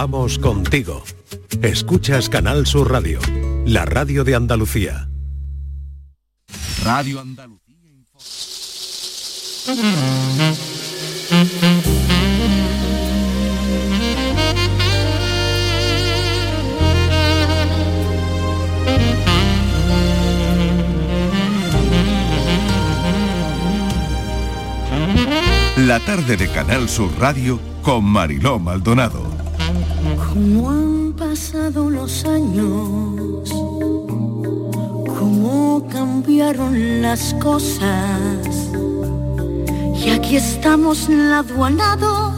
Vamos contigo. Escuchas Canal Sur Radio, la radio de Andalucía. Radio Andalucía. La tarde de Canal Sur Radio con Mariló Maldonado. Cómo han pasado los años, cómo cambiaron las cosas. Y aquí estamos lado a lado,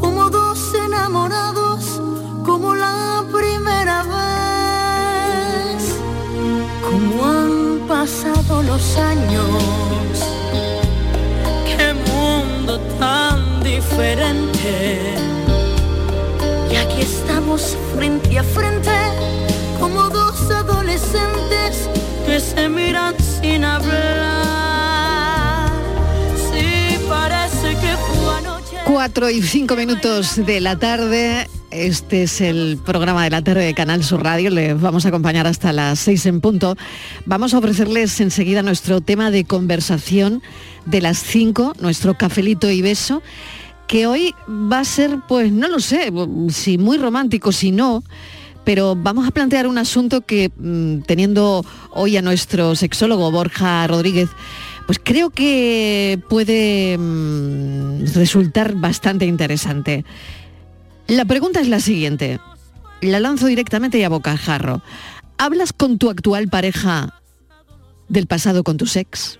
como dos enamorados, como la primera vez. Cómo han pasado los años, qué mundo tan diferente. Estamos frente a frente, como dos adolescentes que se miran sin hablar. Sí, parece que fue anoche. 4 y 5 minutos de la tarde. Este es el programa de la tarde de Canal Sur Radio. Les vamos a acompañar hasta las 6 en punto. Vamos a ofrecerles enseguida nuestro tema de conversación de las 5, nuestro cafelito y beso, que hoy va a ser, pues no lo sé, si muy romántico, si no, pero vamos a plantear un asunto que mm, teniendo hoy a nuestro sexólogo Borja Rodríguez, pues creo que puede mm, resultar bastante interesante. La pregunta es la siguiente, la lanzo directamente y a bocajarro. ¿Hablas con tu actual pareja del pasado con tu ex?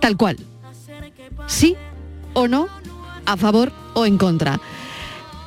Tal cual. ¿Sí o no? ¿A favor o en contra?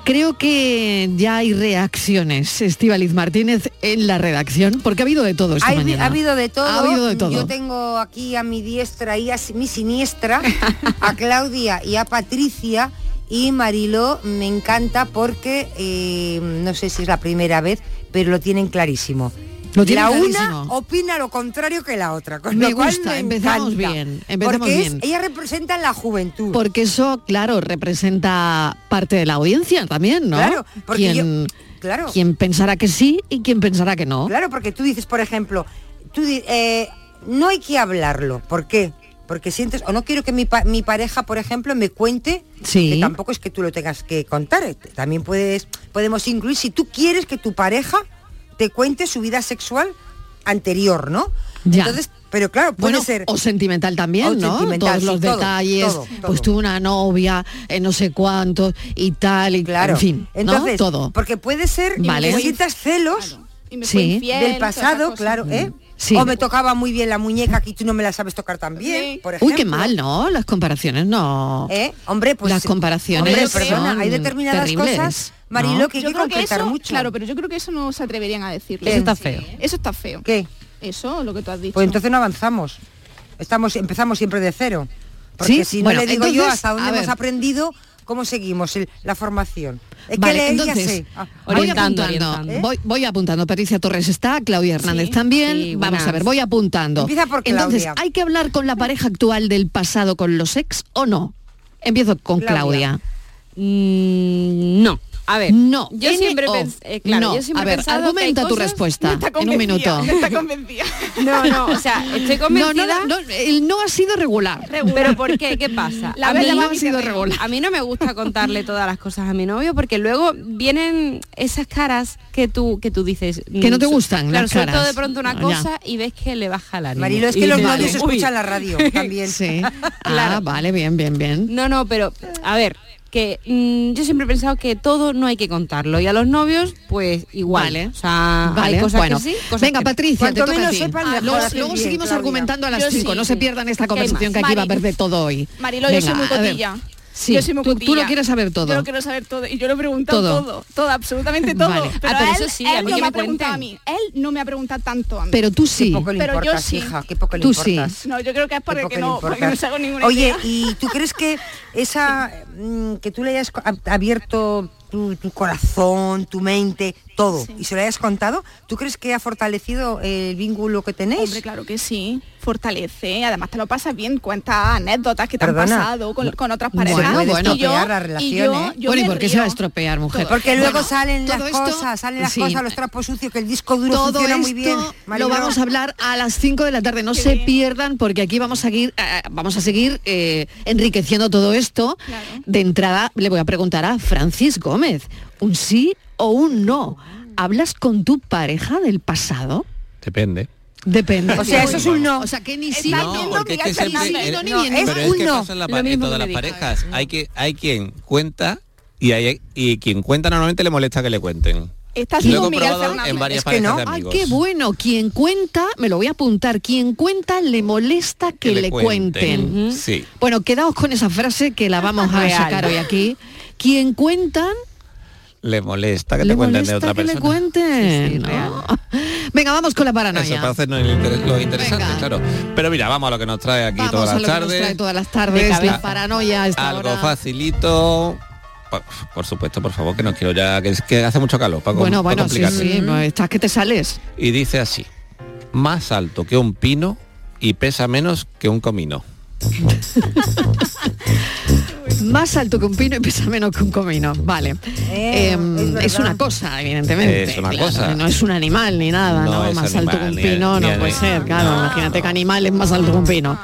Creo que ya hay reacciones, Estíbaliz Martínez, en la redacción, porque ha habido de todo esta Hay- mañana. ha habido de todo. Ha habido de todo. Yo tengo aquí a mi diestra y a mi siniestra, a Claudia y a Patricia. Y Mariló me encanta porque, eh, no sé si es la primera vez, pero lo tienen clarísimo. Lo la clarísimo. una opina lo contrario que la otra. Con Me lo cual me empezamos encanta. bien, empezamos porque es- bien. ella representa la juventud. Porque eso, claro, representa parte de la audiencia también, ¿no? Claro, porque quien, Claro. quien pensará que sí y quien pensará que no. Claro, porque tú dices, por ejemplo, tú eh, no hay que hablarlo. ¿Por qué? Porque sientes, o no quiero que mi, pa- mi pareja, por ejemplo, me cuente, Sí. que tampoco es que tú lo tengas que contar. También puedes, podemos incluir, si tú quieres que tu pareja te cuente su vida sexual anterior, ¿no? Ya. Entonces, pero claro, puede Bueno, ser. o sentimental también, O ¿no? sentimental, Todos los sí, detalles, todo, todo. pues tuve una novia, eh, no sé cuánto y tal, y Claro. en fin, ¿no? Entonces, Todo. porque puede ser Vale. que sientas celos Y me Sí. del pasado, claro, ¿eh? Sí. O me tocaba muy bien la muñeca que tú no me la sabes tocar tan bien, Sí. por ejemplo. Uy, qué mal, ¿no? Las comparaciones, no. ¿Eh? Hombre, pues Las comparaciones hombre, perdona, son hay determinadas terribles, cosas, ¿no? Marilo, que hay Yo que creo que eso, mucho. claro, pero yo creo que eso no se atreverían a decirlo. Eso está feo. Eso está feo. ¿Qué? Eso, lo que tú has dicho. Pues entonces no avanzamos. Estamos, empezamos siempre de cero. Porque ¿Sí? si no Bueno, le digo yo entonces, hasta dónde hemos ver. aprendido, cómo seguimos el- la formación. Es Vale, que entonces, sé. Ah, voy apuntando, orientando. Voy, voy apuntando. Patricia Torres está, Claudia Hernández Sí, también. sí, Vamos a ver, voy apuntando. Empieza por Entonces, Claudia. ¿hay que hablar con la pareja actual del pasado con los ex o no? Empiezo con Claudia. Claudia. Mm, no. A ver, No. yo N siempre eh, claro, No. yo siempre A he ver, hay argumenta tu respuesta No en un minuto. No está convencida. No, no, o sea, estoy No, convencida. no, no, el no ha sido regular. Pero ¿por qué? ¿Qué pasa? La a, verdad mí, no ha sido regular. a mí no me gusta contarle todas las cosas a mi novio porque luego vienen esas caras que tú que tú dices Que no te gustan claro, las suelto caras. de pronto una Ya. cosa y ves que le baja la. Marilo, es Y que los dices, novios vale, uy. escuchan la radio también. Sí. Ah, Claro. vale, bien, bien, bien. No, no, pero a ver, que mm, yo siempre he pensado que todo no hay que contarlo y a los novios pues igual. Vale. O sea, Vale, hay cosas bueno. que sí, cosas Venga, que. Patricia, te toca a ti. sepan, Ah, luego hacen luego bien, seguimos Claudia. argumentando a las Yo 5. sí, no se pierdan esta ¿Qué conversación que aquí va a de todo hoy. Marilo, yo soy muy cotilla. Sí, yo soy muy tú, tú lo quieres saber todo. Yo lo quiero saber todo y yo lo he preguntado Todo. todo, todo, absolutamente todo. Vale. Pero, Ah, pero él, eso sí, él a mí no que me ha me preguntado a mí. Él no me ha preguntado tanto a mí. Pero tú Qué sí. poco le Pero yo importas, sí. hija, qué poco le Tú sí. importas. No, yo creo que es porque que no, porque no se hago ninguna Oye, idea. ¿y tú crees que esa mm, que tú le hayas abierto tu, tu corazón, tu mente, todo, y se lo hayas contado, ¿tú crees que ha fortalecido el vínculo que tenéis? Hombre, claro que sí, fortalece, además te lo pasas bien, cuentas anécdotas que te Perdona. han pasado con, con otras parejas. Bueno, bueno. estropear la y relación, yo, ¿eh? yo bueno, ¿y por qué se va a estropear, mujer? Porque luego Bueno, salen las esto- cosas, salen las sí. cosas, los trapos sucios, que el disco duro Todo funciona esto muy bien. lo vamos a hablar a las 5 de la tarde. No Qué se bien. pierdan porque aquí vamos a seguir, eh, vamos a seguir eh, enriqueciendo todo esto. Claro. De entrada le voy a preguntar a Francis Gómez, ¿un sí o un no? ¿Hablas con tu pareja del pasado? Depende. Depende. O sea, eso es un no. O sea, que ni sí ni no. porque es que Miguel siempre... Fernández. No, ni No, bien, es ni Pero es que un no. pasa en, la Lo pa- en mismo todas las parejas. Hay, que, hay quien cuenta y, hay, y quien cuenta normalmente le molesta que le cuenten. Está Lo he comprobado en varias Es que no. parejas de Ay, amigos. qué bueno. Quien cuenta, me lo voy a apuntar, quien cuenta le molesta que, le, cuenten. Sí. Bueno, quedaos con esa frase que la vamos a sacar hoy aquí. Quien cuentan, Le molesta que le te cuenten molesta de otra que le persona. cuenten. Sí, sí, ¿no? Venga, vamos con la Eso paranoia. para hacernos lo interesante, Venga. claro. Pero mira, vamos a lo que nos trae aquí Vamos todas a las lo que nos tardes. trae todas las tardes, la paranoia esta Algo hora. facilito. Por, por supuesto, por favor, que no quiero ya, que es que hace mucho calor para, Bueno, para bueno, sí, sí, pues estás que te sales. Y dice así, más alto que un pino y pesa menos que un comino. Más alto que un pino y pesa menos que un comino. Vale. Eh, Em, es una cosa, evidentemente. Es una claro, cosa. No es un animal ni nada, No ¿no? es más alto que un pino ni- no puede ni- ser, claro. no, Imagínate que animal es más alto que un pino.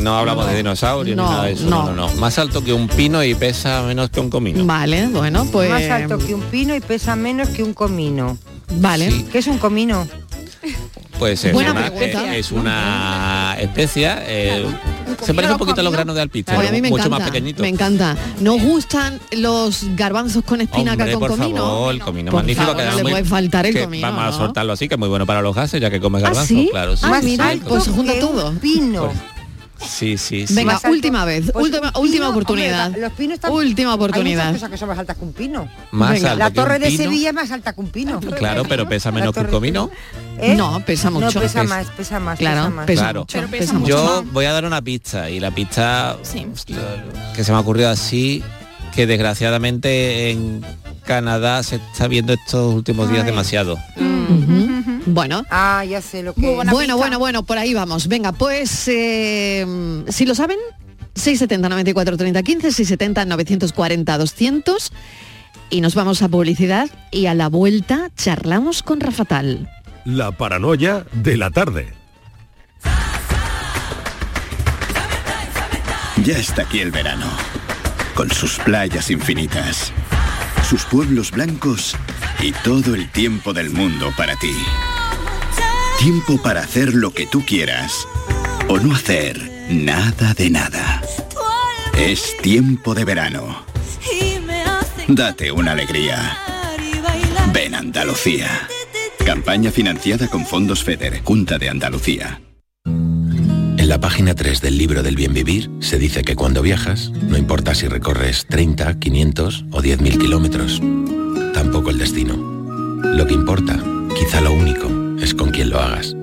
No hablamos de dinosaurios No, ni nada de eso. no. No, no, no. Más alto que un pino y pesa menos que un comino. Vale, bueno, pues. Más alto que un pino y pesa menos que un comino. Vale. Sí. ¿Qué es un comino? Pues es Buena una, pregunta. es una especia. eh, se parece un poquito a los granos de alpiste, Oye, a mí me mucho encanta, más pequeñito. me encanta. ¿Nos gustan los garbanzos con espinaca Hombre, con por comino? favor, el comino Por magnífico. favor, que no le muy- puede faltar el que comino, Vamos a soltarlo así, que es muy bueno para los gases, ya que comes ¿Ah, garbanzos, sí? claro. Sí, Ah, sí, mira, pues se junta todo. pino. Sí, sí, sí. Venga, última vez, Pues última, última oportunidad. hombre, los pinos están- Última Hay oportunidad. muchas cosas que son más altas que un pino. Más Venga. alto La torre de pino. Sevilla es más alta que un pino. Claro, pero pesa menos que un comino. ¿Eh? No, pesa mucho. No, pesa Pes- más, pesa más, Claro, pesa más. pesa Claro. mucho. Pero pesa pesa mucho. Yo voy a dar una pista y la pista Sí. que se me ha ocurrido así, que desgraciadamente en Canadá se está viendo estos últimos días Ay. demasiado. Ujú. Bueno, Ah, ya sé lo que bueno, pista. bueno, bueno, por ahí vamos. Venga, pues eh, si lo saben, 670 94 30 15, 670 940 200 y nos vamos a publicidad y a la vuelta charlamos con Rafatal. La paranoia de la tarde. Ya está aquí el verano, con sus playas infinitas, sus pueblos blancos y todo el tiempo del mundo para ti. Tiempo para hacer lo que tú quieras o no hacer nada de nada. Es tiempo de verano. Date una alegría. Ven Andalucía. Campaña financiada con fondos FEDER, Junta de Andalucía. En la página 3 del libro del bien vivir se dice que cuando viajas, no importa si recorres 30, 500 o 10.000 kilómetros, tampoco el destino. Lo que importa, quizá lo único, es con quién lo hagas.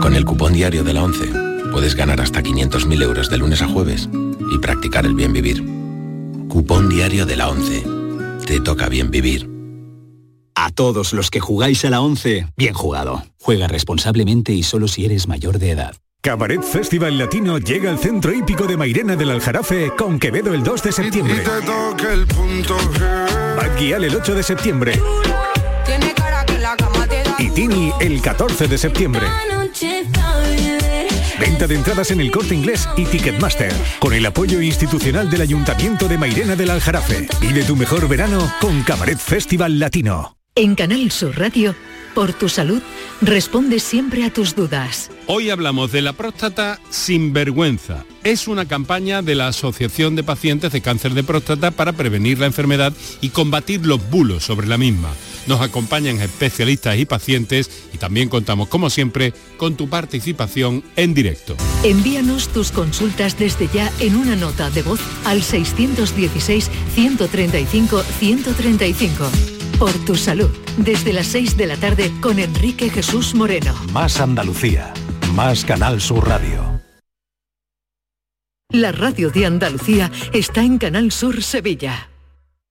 Con el cupón diario de la 11 puedes ganar hasta 500.000 euros de lunes a jueves y practicar el bien vivir. Cupón diario de la 11. Te toca bien vivir. A todos los que jugáis a la 11, bien jugado. Juega responsablemente y solo si eres mayor de edad. Cabaret Festival Latino llega al centro hípico de Mairena del Aljarafe con Quevedo el 2 de septiembre. Bad Gyal el 8 de septiembre. Y Tini el 14 de septiembre. Venta de entradas en el corte inglés y Ticketmaster, con el apoyo institucional del Ayuntamiento de Mairena del Aljarafe. Vive tu mejor verano con Cabaret Festival Latino. En Canal Sur Radio, por tu salud, responde siempre a tus dudas. Hoy hablamos de la próstata sin vergüenza. Es una campaña de la Asociación de Pacientes de Cáncer de Próstata para prevenir la enfermedad y combatir los bulos sobre la misma. Nos acompañan especialistas y pacientes y también contamos, como siempre, con tu participación en directo. Envíanos tus consultas desde ya en una nota de voz al 616-135-135. Por tu salud, desde las 6 de la tarde con Enrique Jesús Moreno. Más Andalucía. Más Canal Sur Radio. La radio de Andalucía está en Canal Sur Sevilla.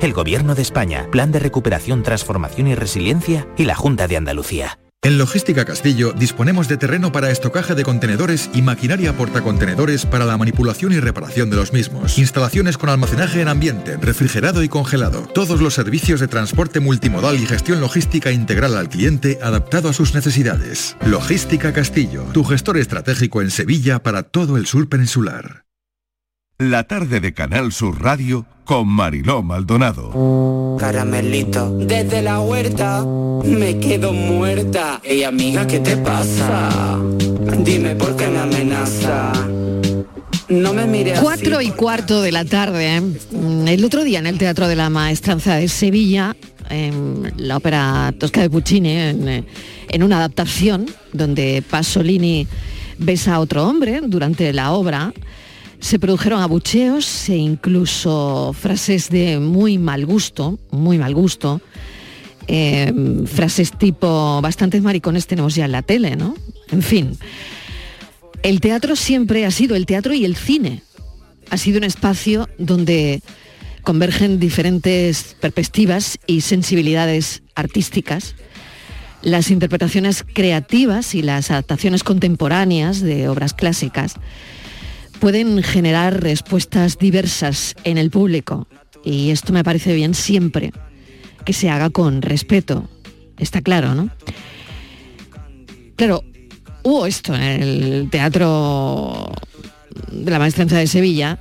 el Gobierno de España, Plan de Recuperación, Transformación y Resiliencia y la Junta de Andalucía. En Logística Castillo disponemos de terreno para estocaje de contenedores y maquinaria portacontenedores para la manipulación y reparación de los mismos. Instalaciones con almacenaje en ambiente, refrigerado y congelado. Todos los servicios de transporte multimodal y gestión logística integral al cliente adaptado a sus necesidades. Logística Castillo, tu gestor estratégico en Sevilla para todo el sur peninsular. La tarde de Canal Sur Radio con Mariló Maldonado. Caramelito, desde la huerta me quedo muerta. Ey amiga, ¿qué te pasa? Dime por qué me amenaza. No me mires Cuatro y cuarto de la tarde. ¿eh? El otro día en el Teatro de la Maestranza de Sevilla, en la ópera Tosca de Puccini, en, eh, en una adaptación donde Pasolini besa a otro hombre durante la obra, se produjeron abucheos e incluso frases de muy mal gusto, muy mal gusto. eh, frases tipo bastantes maricones tenemos ya en la tele, ¿no? En fin. El teatro siempre ha sido, el teatro y el cine, ha sido un espacio donde convergen diferentes perspectivas y sensibilidades artísticas. Las interpretaciones creativas y las adaptaciones contemporáneas de obras clásicas pueden generar respuestas diversas en el público y esto me parece bien siempre que se haga con respeto. Está claro, ¿no? Claro, hubo esto en el teatro de la maestranza de Sevilla,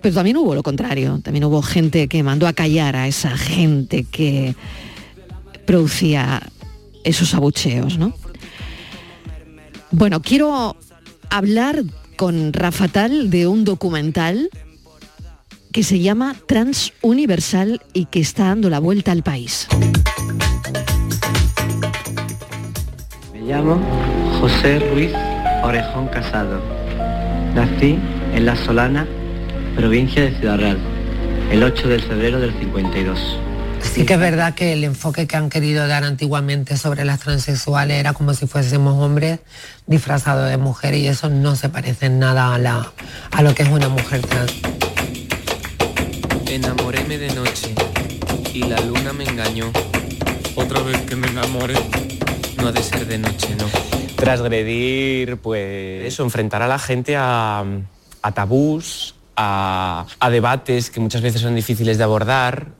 pero también hubo lo contrario. También hubo gente que mandó a callar a esa gente que producía esos abucheos, ¿no? Bueno, quiero hablar con Rafa Tal de un documental que se llama Transuniversal y que está dando la vuelta al país. Me llamo José Ruiz Orejón Casado. Nací en La Solana, provincia de Ciudad Real, el 8 de febrero del 52. Sí que es verdad que el enfoque que han querido dar antiguamente sobre las transexuales era como si fuésemos hombres disfrazados de mujer y eso no se parece en nada a, la, a lo que es una mujer trans. Enamoréme de noche y la luna me engañó. Otra vez que me enamoré. No ha de ser de noche, no. Transgredir, pues eso, enfrentar a la gente a, a tabús, a, a debates que muchas veces son difíciles de abordar,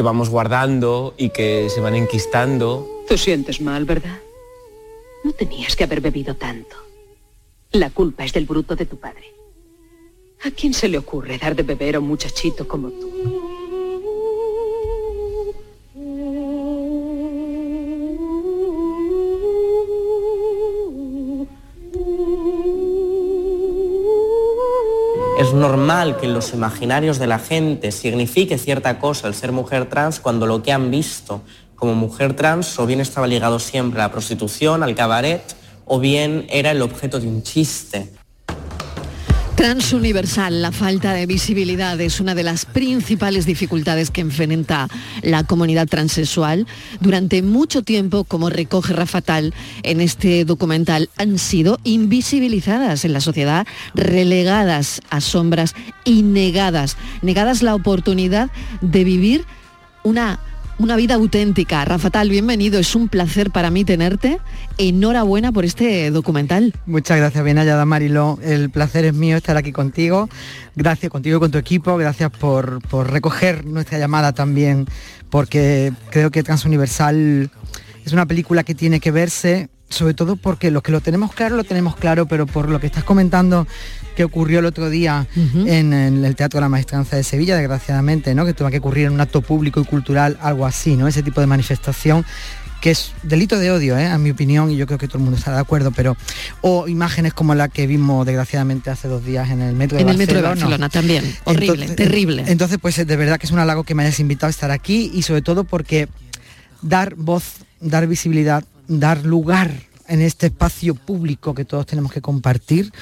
que vamos guardando y que se van enquistando. Te sientes mal, ¿verdad? No tenías que haber bebido tanto. La culpa es del bruto de tu padre. ¿A quién se le ocurre dar de beber a un muchachito como tú? Es normal que en los imaginarios de la gente signifique cierta cosa el ser mujer trans cuando lo que han visto como mujer trans o bien estaba ligado siempre a la prostitución, al cabaret, o bien era el objeto de un chiste. Transuniversal, la falta de visibilidad es una de las principales dificultades que enfrenta la comunidad transexual. Durante mucho tiempo, como recoge Rafa Tal en este documental, han sido invisibilizadas en la sociedad, relegadas a sombras y negadas, negadas la oportunidad de vivir una una vida auténtica. Rafa Tal, bienvenido, es un placer para mí tenerte. Enhorabuena por este documental. Muchas gracias, bien hallada Mariló. El placer es mío estar aquí contigo. Gracias contigo y con tu equipo. Gracias por, por recoger nuestra llamada también, porque creo que Transuniversal es una película que tiene que verse sobre todo porque los que lo tenemos claro, lo tenemos claro, pero por lo que estás comentando que ocurrió el otro día en, en el Teatro de la Maestranza de Sevilla, desgraciadamente, ¿no? que tuvo que ocurrir en un acto público y cultural, algo así, ¿no? ese tipo de manifestación que es delito de odio, ¿eh? a mi opinión, y yo creo que todo el mundo está de acuerdo, pero o imágenes como la que vimos desgraciadamente hace dos días en el metro de En el Barcelona. metro de Barcelona también, horrible, Entonces- terrible. Entonces, pues de verdad que es un halago que me hayas invitado a estar aquí y sobre todo porque dar voz, dar visibilidad, dar lugar en este espacio público que todos tenemos que compartir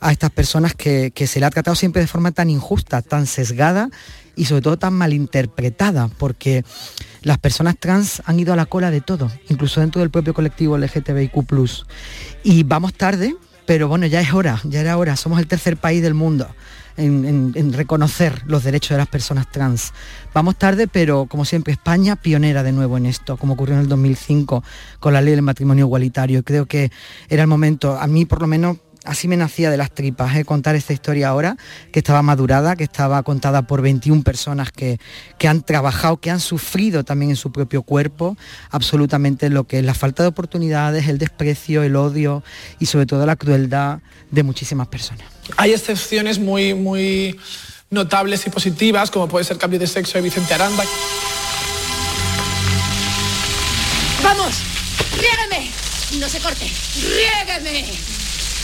a estas personas que, se le ha tratado siempre de forma tan injusta, tan sesgada y sobre todo tan malinterpretada, porque las personas trans han ido a la cola de todo, incluso dentro del propio colectivo LGTBIQ+. Y vamos tarde, pero bueno, ya es hora, ya era hora, somos el tercer país del mundo en, reconocer los derechos de las personas trans. Vamos tarde, pero como siempre, España pionera de nuevo en esto, como ocurrió en el 2005 con la ley del matrimonio igualitario. Creo que era el momento, a mí por lo menos así me nacía de las tripas, ¿eh? contar esta historia ahora, que estaba madurada, que estaba contada por 21 personas que, que han trabajado, que han sufrido también en su propio cuerpo absolutamente lo que es la falta de oportunidades, el desprecio, el odio y sobre todo la crueldad de muchísimas personas. Hay excepciones muy, muy notables y positivas, como puede ser Cambio de Sexo de Vicente Aranda. ¡Vamos! ¡Riégame! No se corte. ¡Riégame!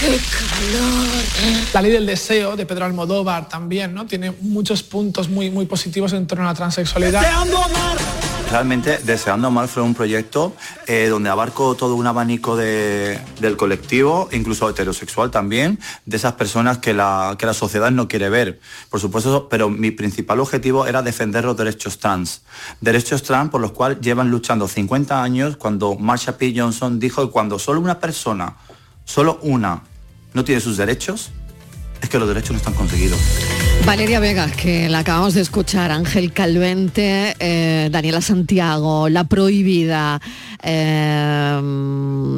¡Qué calor! La ley del deseo de Pedro Almodóvar también, ¿no? Tiene muchos puntos muy, muy positivos en torno a la transexualidad. Realmente Deseando Amar fue un proyecto eh, donde abarco todo un abanico de- del colectivo, incluso heterosexual también, de esas personas que la, que la sociedad no quiere ver. Por supuesto, pero mi principal objetivo era defender los derechos trans. Derechos trans por los cuales llevan luchando 50 años cuando Marsha P. Johnson dijo que cuando solo una persona, solo una, no tiene sus derechos, es que los derechos no están conseguidos. Valeria Vega, que la acabamos de escuchar, Ángel Calvente, eh, Daniela Santiago, La Prohibida, eh,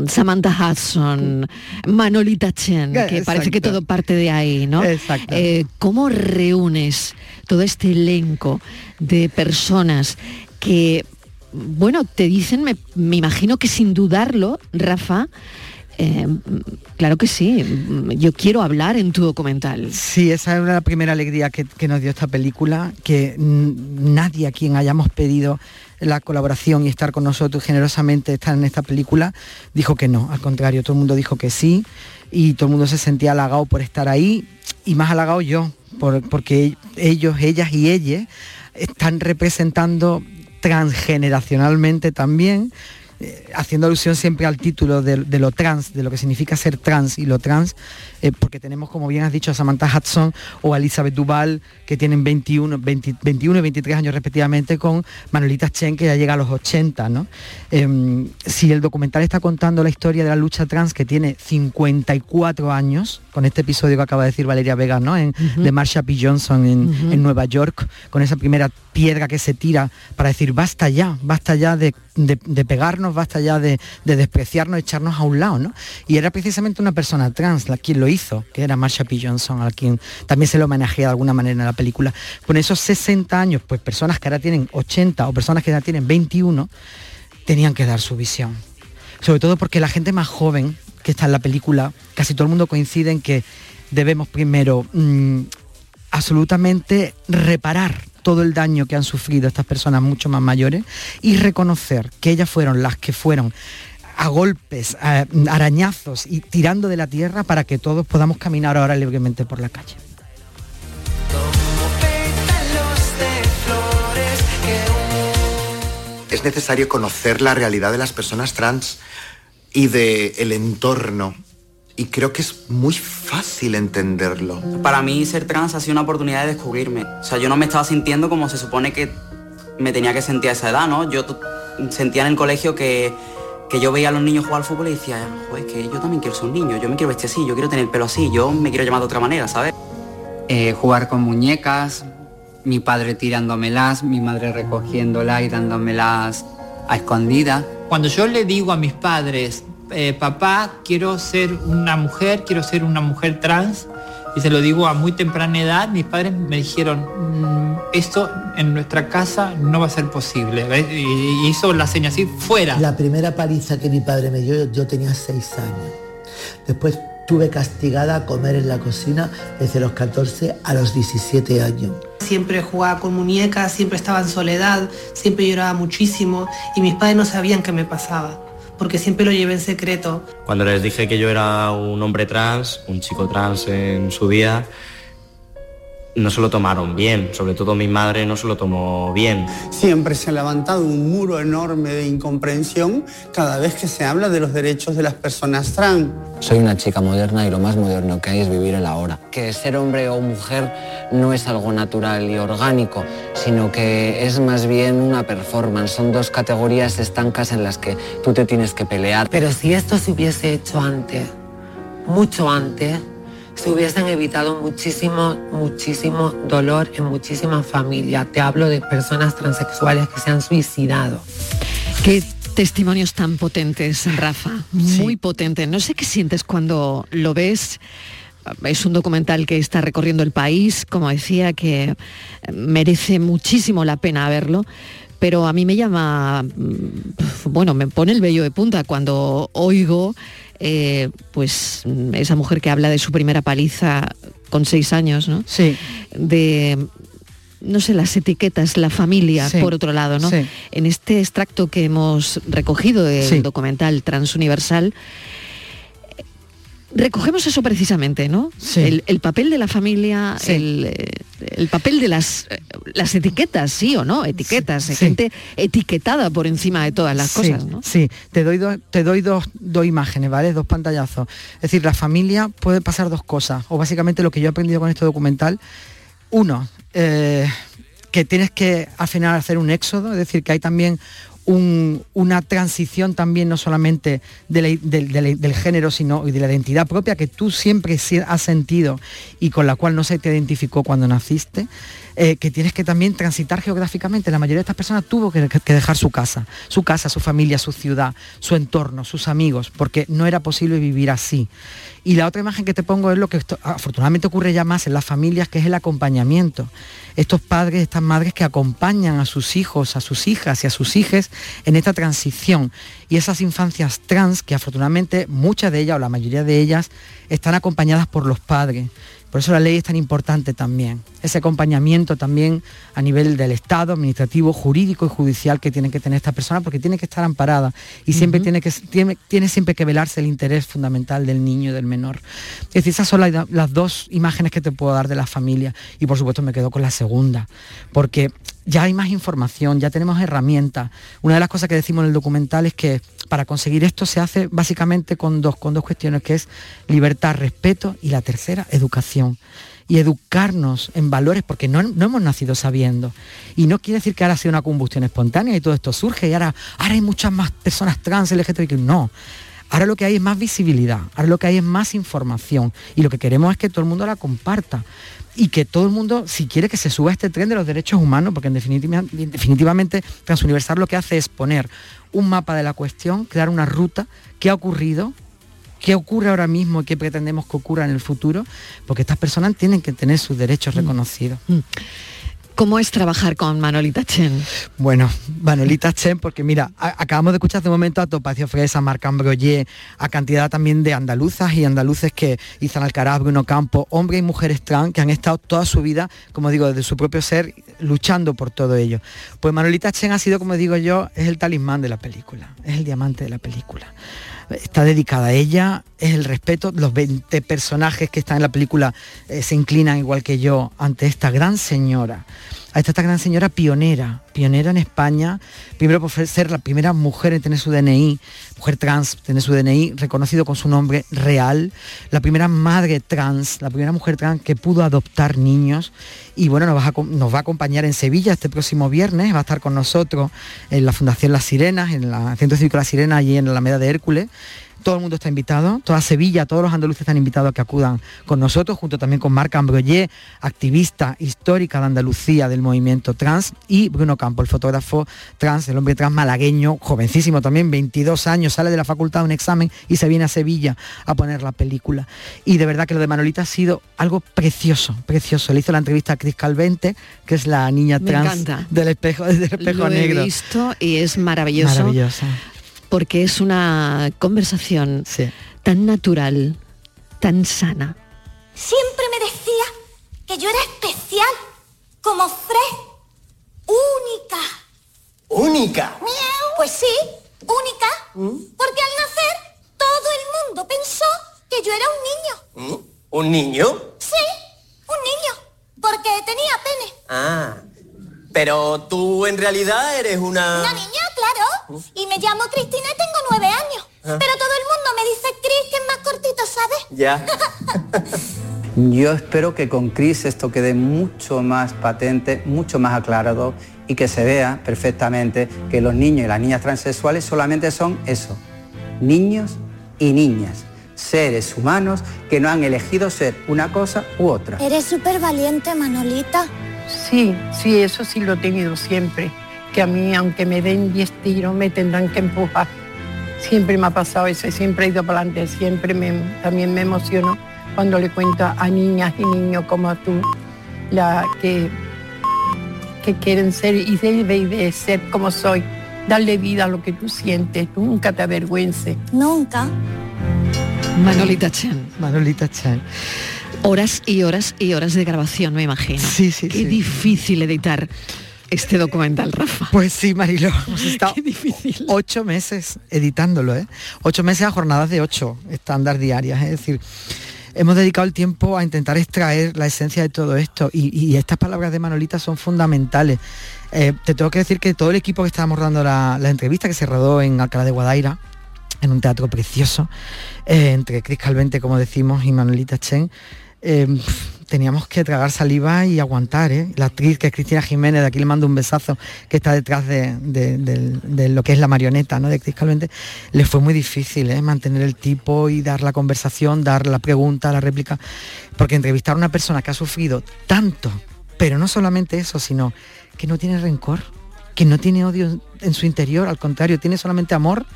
Samantha Hudson, Manolita Chen, que parece que todo parte de ahí, ¿no? Exacto. Eh, ¿Cómo reúnes todo este elenco de personas que, bueno, te dicen, me, me imagino que sin dudarlo, Rafa, eh, claro que sí, yo quiero hablar en tu documental. Sí, esa es la primera alegría que, nos dio esta película, que nadie a quien hayamos pedido la colaboración y estar con nosotros generosamente estar en esta película dijo que no, al contrario, todo el mundo dijo que sí y todo el mundo se sentía halagado por estar ahí y más halagado yo, por- porque ellos, ellas y ellas están representando transgeneracionalmente también eh, haciendo alusión siempre al título de, de lo trans, de lo que significa ser trans y lo trans, eh, porque tenemos, como bien has dicho, a Samantha Hudson o a Elizabeth Duval, que tienen 21, 20 21 y 23 años respectivamente, con Manolita Chen, que ya llega a los 80. ¿no? Em, si el documental está contando la historia de la lucha trans, que tiene 54 años, con este episodio que acaba de decir Valeria Vega, ¿no? En- de Marsha P. Johnson en, Nueva York, con esa primera piedra que se tira para decir basta ya, basta ya de, de- de pegarnos, basta ya de, de despreciarnos, echarnos a un lado, ¿no? Y era precisamente una persona trans la quien lo hizo, que era Marsha P. Johnson, a quien también se lo homenajea de alguna manera en la película. Con esos 60 años, pues personas que ahora tienen 80 o personas que ahora tienen 21, tenían que dar su visión. Sobre todo porque la gente más joven que está en la película, casi todo el mundo coincide en que debemos primero mm, absolutamente reparar todo el daño que han sufrido estas personas mucho más mayores y reconocer que ellas fueron las que fueron a golpes, a arañazos y tirando de la tierra para que todos podamos caminar ahora libremente por la calle. Es necesario conocer la realidad de las personas trans y del el entorno. Y creo que es muy fácil entenderlo. Para mí ser trans ha sido una oportunidad de descubrirme. O sea, yo no me estaba sintiendo como se supone que me tenía que sentir a esa edad, ¿no? Yo sentía en el colegio que, que yo veía a los niños jugar al fútbol y decía, joder, que yo también quiero ser un niño, yo me quiero vestir así, yo quiero tener el pelo así, yo me quiero llamar de otra manera, ¿sabes? Eh, jugar con muñecas, mi padre tirándomelas, mi madre recogiéndolas y dándomelas a escondidas. Cuando yo le digo a mis padres, eh, papá, quiero ser una mujer, quiero ser una mujer trans, Y se lo digo a muy temprana edad, mis padres me dijeron, "Mm, esto en nuestra casa no va a ser posible. ¿ves? Y y hizo la seña así, fuera. La primera paliza que mi padre me dio, yo tenía seis años. Después tuve castigada a comer en la cocina desde los 14 a los 17 años. Siempre jugaba con muñecas, siempre estaba en soledad, siempre lloraba muchísimo y mis padres no sabían qué me pasaba, porque siempre lo llevé en secreto. Cuando les dije que yo era un hombre trans, un chico trans en su día, no se lo tomaron bien, sobre todo mi madre no se lo tomó bien. Siempre se ha levantado un muro enorme de incomprensión cada vez que se habla de los derechos de las personas trans. Soy una chica moderna y lo más moderno que hay es vivir el ahora. Que ser hombre o mujer no es algo natural y orgánico, sino que es más bien una performance. Son dos categorías estancas en las que tú te tienes que pelear. Pero si esto se hubiese hecho antes, mucho antes, se hubiesen evitado muchísimo, muchísimo dolor en muchísimas familias. Te hablo de personas transexuales que se han suicidado. Qué testimonios tan potentes, Rafa, muy potentes. No sé qué sientes cuando lo ves. Es un documental que está recorriendo el país, como decía, que merece muchísimo la pena verlo. Pero a mí me llama, mm, bueno, me pone el vello de punta cuando oigo eh, pues esa mujer que habla de su primera paliza con seis años, ¿no? Sí. De no sé, las etiquetas, la familia, Sí, por otro lado, ¿no? sí. En este extracto que hemos recogido del Sí. documental Transuniversal, recogemos eso precisamente, ¿no? El, el papel de la familia, Sí. el, eh, el papel de las, eh, las etiquetas, sí o no, etiquetas, Sí. gente etiquetada por encima de todas las cosas, ¿no? Sí, te doy, dos, te doy dos, dos imágenes, ¿vale? Dos pantallazos. Es decir, la familia puede pasar dos cosas, o básicamente lo que yo he aprendido con este documental. Uno, eh, que tienes que al final hacer un éxodo, es decir, que hay también un- una transición también no solamente de la- del- género, sino y de la identidad propia que tú siempre si- has sentido y con la cual no se te identificó cuando naciste, eh, que tienes que también transitar geográficamente. La mayoría de estas personas tuvo que, dejar su casa, su casa, su familia, su ciudad, su entorno, sus amigos, porque no era posible vivir así. Y la otra imagen que te pongo es lo que afortunadamente ocurre ya más en las familias, que es el acompañamiento. Estos padres, estas madres que acompañan a sus hijos, a sus hijas y a sus hijas en esta transición. Y esas infancias trans, que afortunadamente muchas de ellas o la mayoría de ellas están acompañadas por los padres. Por eso la ley es tan importante también. Ese acompañamiento también a nivel del Estado, administrativo, jurídico y judicial que tienen que tener estas personas porque tiene que estar amparada y siempre tiene, que, tiene, tiene siempre que velarse el interés fundamental del niño y del menor. Es decir, esas son la- las dos imágenes que te puedo dar de la familia y por supuesto me quedo con la segunda porque ya hay más información, ya tenemos herramientas. Una de las cosas que decimos en el documental es que para conseguir esto se hace básicamente con dos, con dos cuestiones, que es libertad, respeto y la tercera, educación. Y educarnos en valores, porque no, no hemos nacido sabiendo. Y no quiere decir que ahora sea una combustión espontánea y todo esto surge y ahora, ahora hay muchas más personas trans, LGTBIQ. No. Ahora lo que hay es más visibilidad, ahora lo que hay es más información y lo que queremos es que todo el mundo la comparta y que todo el mundo, si quiere que se suba a este tren de los derechos humanos, porque en definitiva- definitivamente Transuniversal lo que hace es poner un mapa de la cuestión, crear una ruta, qué ha ocurrido, qué ocurre ahora mismo y qué pretendemos que ocurra en el futuro, porque estas personas tienen que tener sus derechos reconocidos. ¿Cómo es trabajar con Manolita Chen? Bueno, Manolita Chen, porque mira, acabamos de escuchar hace un momento a Topacio Fresa, Marc Ambroyer, a cantidad también de andaluzas y andaluces que Izan Alcaraz, Bruno Campo, hombres y mujeres trans que han estado toda su vida, como digo, desde su propio ser, luchando por todo ello. Pues Manolita Chen ha sido, como digo yo, es el talismán de la película, es el diamante de la película está dedicada a ella, es el respeto, los 20 personajes que están en la película eh, se inclinan igual que yo ante esta gran señora, a esta, gran señora pionera, pionera en España, primero por ser la primera mujer en tener su DNI, mujer trans, tener su DNI reconocido con su nombre real, la primera madre trans, la primera mujer trans que pudo adoptar niños. Y bueno, nos va a, nos va a acompañar en Sevilla este próximo viernes, va a estar con nosotros en la Fundación Las Sirenas, en la Centro Cívico Las Sirenas, allí en la Alameda de Hércules, Todo el mundo está invitado, toda Sevilla, todos los andaluces están invitados a que acudan con nosotros, junto también con Marca Ambroyé, activista histórica de Andalucía del movimiento trans, y Bruno Campo, el fotógrafo trans, el hombre trans malagueño, jovencísimo también, 22 años, sale de la facultad de un examen y se viene a Sevilla a poner la película. Y de verdad que lo de Manolita ha sido algo precioso, precioso. Le hizo la entrevista a Cris Calvente, que es la niña trans del espejo, del espejo Lo negro. he visto y es maravilloso. Maravillosa. Porque es una conversación tan natural, tan sana. Siempre me decía que yo era especial, como Fred, única. Única. Pues sí, única, porque al nacer todo el mundo pensó que yo era un niño. ¿Un niño? Sí, un niño, porque tenía pene. Ah. Pero tú en realidad eres una... Una niña, claro. Y me llamo Cristina y tengo nueve años. Ah. Pero todo el mundo me dice Cris, que es más cortito, ¿sabes? Ya. Yo espero que con Cris esto quede mucho más patente, mucho más aclarado y que se vea perfectamente que los niños y las niñas transexuales solamente son eso, niños y niñas, seres humanos que no han elegido ser una cosa u otra. Eres súper valiente, Manolita. Sí, sí, eso sí lo he tenido siempre. Que a mí, aunque me den 10 tiros, me tendrán que empujar. Siempre me ha pasado eso, siempre he ido para adelante, siempre me, también me emociono cuando le cuento a niñas y niños como tú, la, que, que quieren ser y debe de ser como soy. Darle vida a lo que tú sientes, tú nunca te avergüences. Nunca. Manolita Chen. Manolita Chen. Horas y horas y horas de grabación, me imagino. Sí, sí, Qué sí. difícil editar este documental, Rafa. Pues sí, Marilo, hemos estado ocho meses editándolo, ¿eh? Ocho meses a jornadas de ocho estándar diarias, es decir, hemos dedicado el tiempo a intentar extraer la esencia de todo esto y, y estas palabras de Manolita son fundamentales. Eh, te tengo que decir que todo el equipo que estábamos dando la, la entrevista que se rodó en Alcalá de Guadaira, en un teatro precioso, eh, entre Cris Calvente, como decimos, y Manolita Chen, pf, teníamos que tragar saliva y aguantar. ¿eh? La actriz que es Cristina Jiménez, de aquí le mando un besazo, que está detrás de, lo que es la marioneta ¿no? de Cris Calvente, le fue muy difícil ¿eh? mantener el tipo y dar la conversación, dar la pregunta, la réplica, porque entrevistar a una persona que ha sufrido tanto, pero no solamente eso, sino que no tiene rencor, que no tiene odio en su interior, al contrario, tiene solamente amor,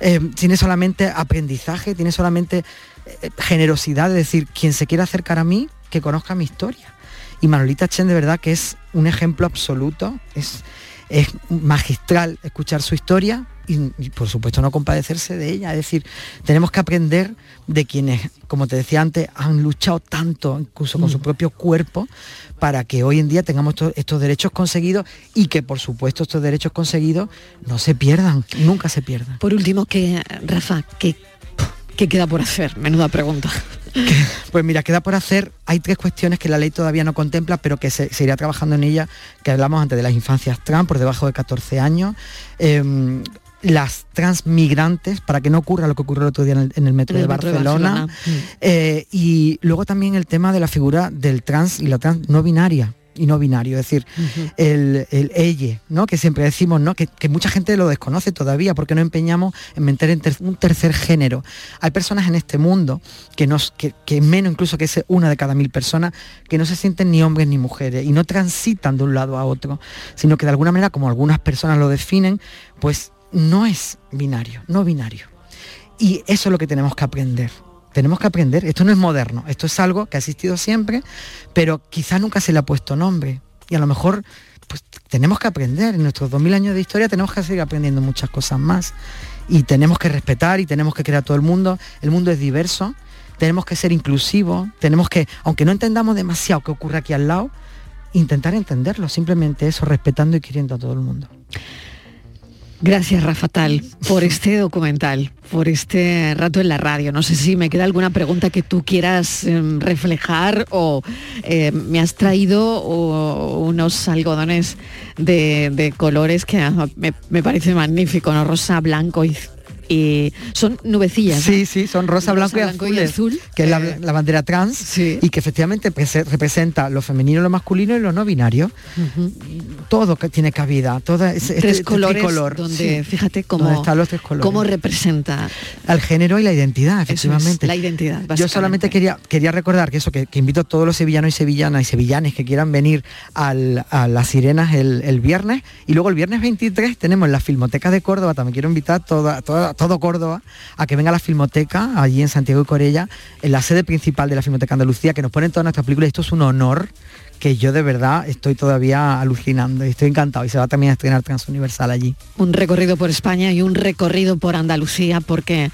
eh, tiene solamente aprendizaje, tiene solamente generosidad, de decir, quien se quiera acercar a mí, que conozca mi historia. Y Manolita Chen de verdad que es un ejemplo absoluto, es, es magistral escuchar su historia y, y, por supuesto no compadecerse de ella. Es decir, tenemos que aprender de quienes, como te decía antes, han luchado tanto, incluso con su propio cuerpo, para que hoy en día tengamos estos, estos derechos conseguidos y que por supuesto estos derechos conseguidos no se pierdan, nunca se pierdan. Por último, que Rafa, ¿qué, qué queda por hacer? Menuda pregunta. Pues mira, queda por hacer, hay tres cuestiones que la ley todavía no contempla, pero que se, se irá trabajando en ella, que hablamos antes de las infancias trans por debajo de 14 años, em, las transmigrantes, para que no ocurra lo que ocurrió el otro día en el, en el metro, En de, el metro de Barcelona, Barcelona. Eh, y luego también el tema de la figura del trans y la trans no binaria y no binario, es decir, el, el elle, ¿no? Que siempre decimos, ¿no? Que, que mucha gente lo desconoce todavía porque no empeñamos en meter en ter- un tercer género. Hay personas en este mundo que, nos, que, que menos incluso que es una de cada mil personas, que no se sienten ni hombres ni mujeres y no transitan de un lado a otro, sino que de alguna manera, como algunas personas lo definen, pues no es binario, no binario. Y eso es lo que tenemos que aprender. Tenemos que aprender. Esto no es moderno, esto es algo que ha existido siempre, pero quizás nunca se le ha puesto nombre. Y a lo mejor pues tenemos que aprender. En nuestros 2000 años de historia tenemos que seguir aprendiendo muchas cosas más. Y tenemos que respetar y tenemos que crear todo el mundo. El mundo es diverso, tenemos que ser inclusivos, tenemos que, aunque no entendamos demasiado qué ocurre aquí al lado, intentar entenderlo, simplemente eso, respetando y queriendo a todo el mundo. Gracias, Rafa Tal, por este documental, por este rato en la radio. No sé si me queda alguna pregunta que tú quieras eh, reflejar o eh, me has traído unos algodones de, de colores que ah, me, me parece magnífico, ¿no? Rosa, blanco y y son nubecillas. Sí, sí, son rosa, blanco, y, blanco y azul. que es la, Eh, la bandera trans y que efectivamente prese- representa lo femenino, lo masculino y lo no binario. Todo que tiene cabida, todo ese tres este colores tricolor, donde sí. fíjate cómo, están los tres colores. cómo representa al género y la identidad, es, efectivamente. la identidad. Yo solamente quería, quería recordar que eso, que, que invito a todos los sevillanos y sevillanas y sevillanes que quieran venir al- a las sirenas el, el viernes. Y luego el viernes 23 tenemos la Filmoteca de Córdoba. También quiero invitar toda, toda- todo Córdoba a que venga a la Filmoteca, allí en Santiago de Corella, en la sede principal de la Filmoteca Andalucía, que nos ponen todas nuestras películas. Esto es un honor que yo de verdad estoy todavía alucinando y estoy encantado. Y se va también a estrenar Transuniversal allí. un recorrido por España y un recorrido por Andalucía porque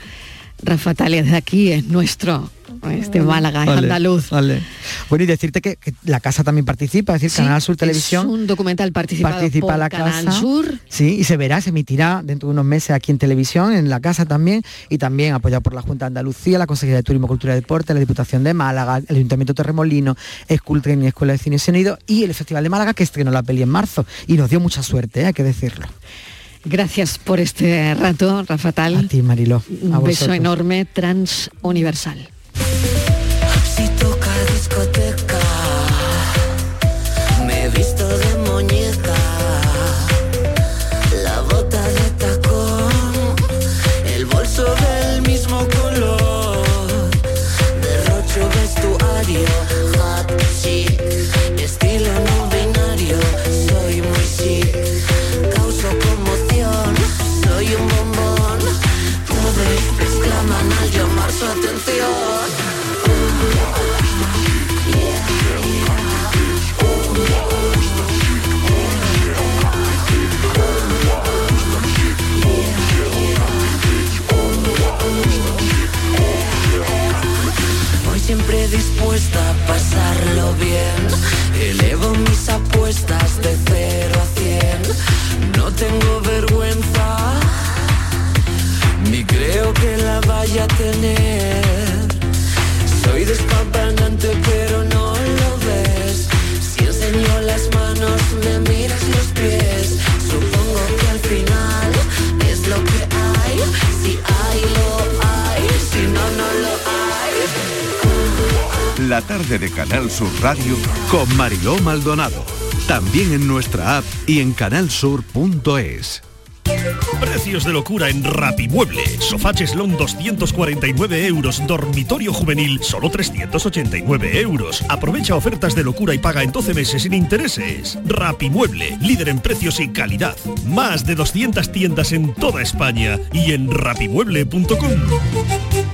Rafa Talia de aquí es nuestro, es de Málaga, es Vale, andaluz. vale. Bueno, y decirte que, que la casa también participa, es decir, Sí, Canal Sur es Televisión. un documental participado participa por la Canal casa. Sur. Sí, y se verá, se emitirá dentro de unos meses aquí en televisión, en la casa también, y también apoyado por la Junta de Andalucía, la Consejería de Turismo, Cultura y Deporte, la Diputación de Málaga, el Ayuntamiento de Torremolino, School Training, Escuela de Cine y Sonido, y el Festival de Málaga, que estrenó la peli en marzo, y nos dio mucha suerte, ¿eh? hay que decirlo. Gracias por este rato, Rafa Tal. A ti, Mariló. Un beso vosotros. enorme, transuniversal. Si toca discoteca, dispuesta a pasarlo bien. Elevo mis apuestas de cero a cien. No tengo vergüenza, ni creo que la vaya a tener. Soy despampanante, pero La tarde de Canal Sur Radio con Mariló Maldonado. También en nuestra app y en canalsur.es. Precios de locura en Rapimueble. Sofá Cheslón 249 euros. Dormitorio juvenil solo 389 euros. Aprovecha ofertas de locura y paga en 12 meses sin intereses. Rapimueble, líder en precios y calidad. Más de 200 tiendas en toda España y en rapimueble.com.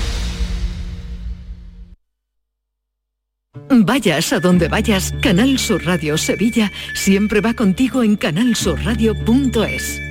Vayas a donde vayas, Canal Sur Radio Sevilla siempre va contigo en canalsurradio.es.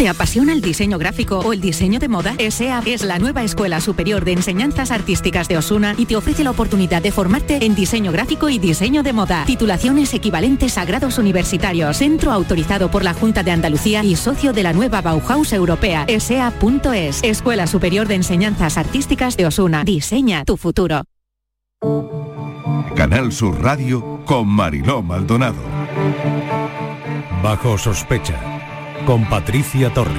¿Te apasiona el diseño gráfico o el diseño de moda? ESEA es la nueva Escuela Superior de Enseñanzas Artísticas de Osuna y te ofrece la oportunidad de formarte en diseño gráfico y diseño de moda. Titulaciones equivalentes a grados universitarios. Centro autorizado por la Junta de Andalucía y socio de la nueva Bauhaus Europea. ESEA.es. Escuela Superior de Enseñanzas Artísticas de Osuna. Diseña tu futuro. Canal Sur Radio con Mariló Maldonado. Bajo sospecha, con Patricia Torres.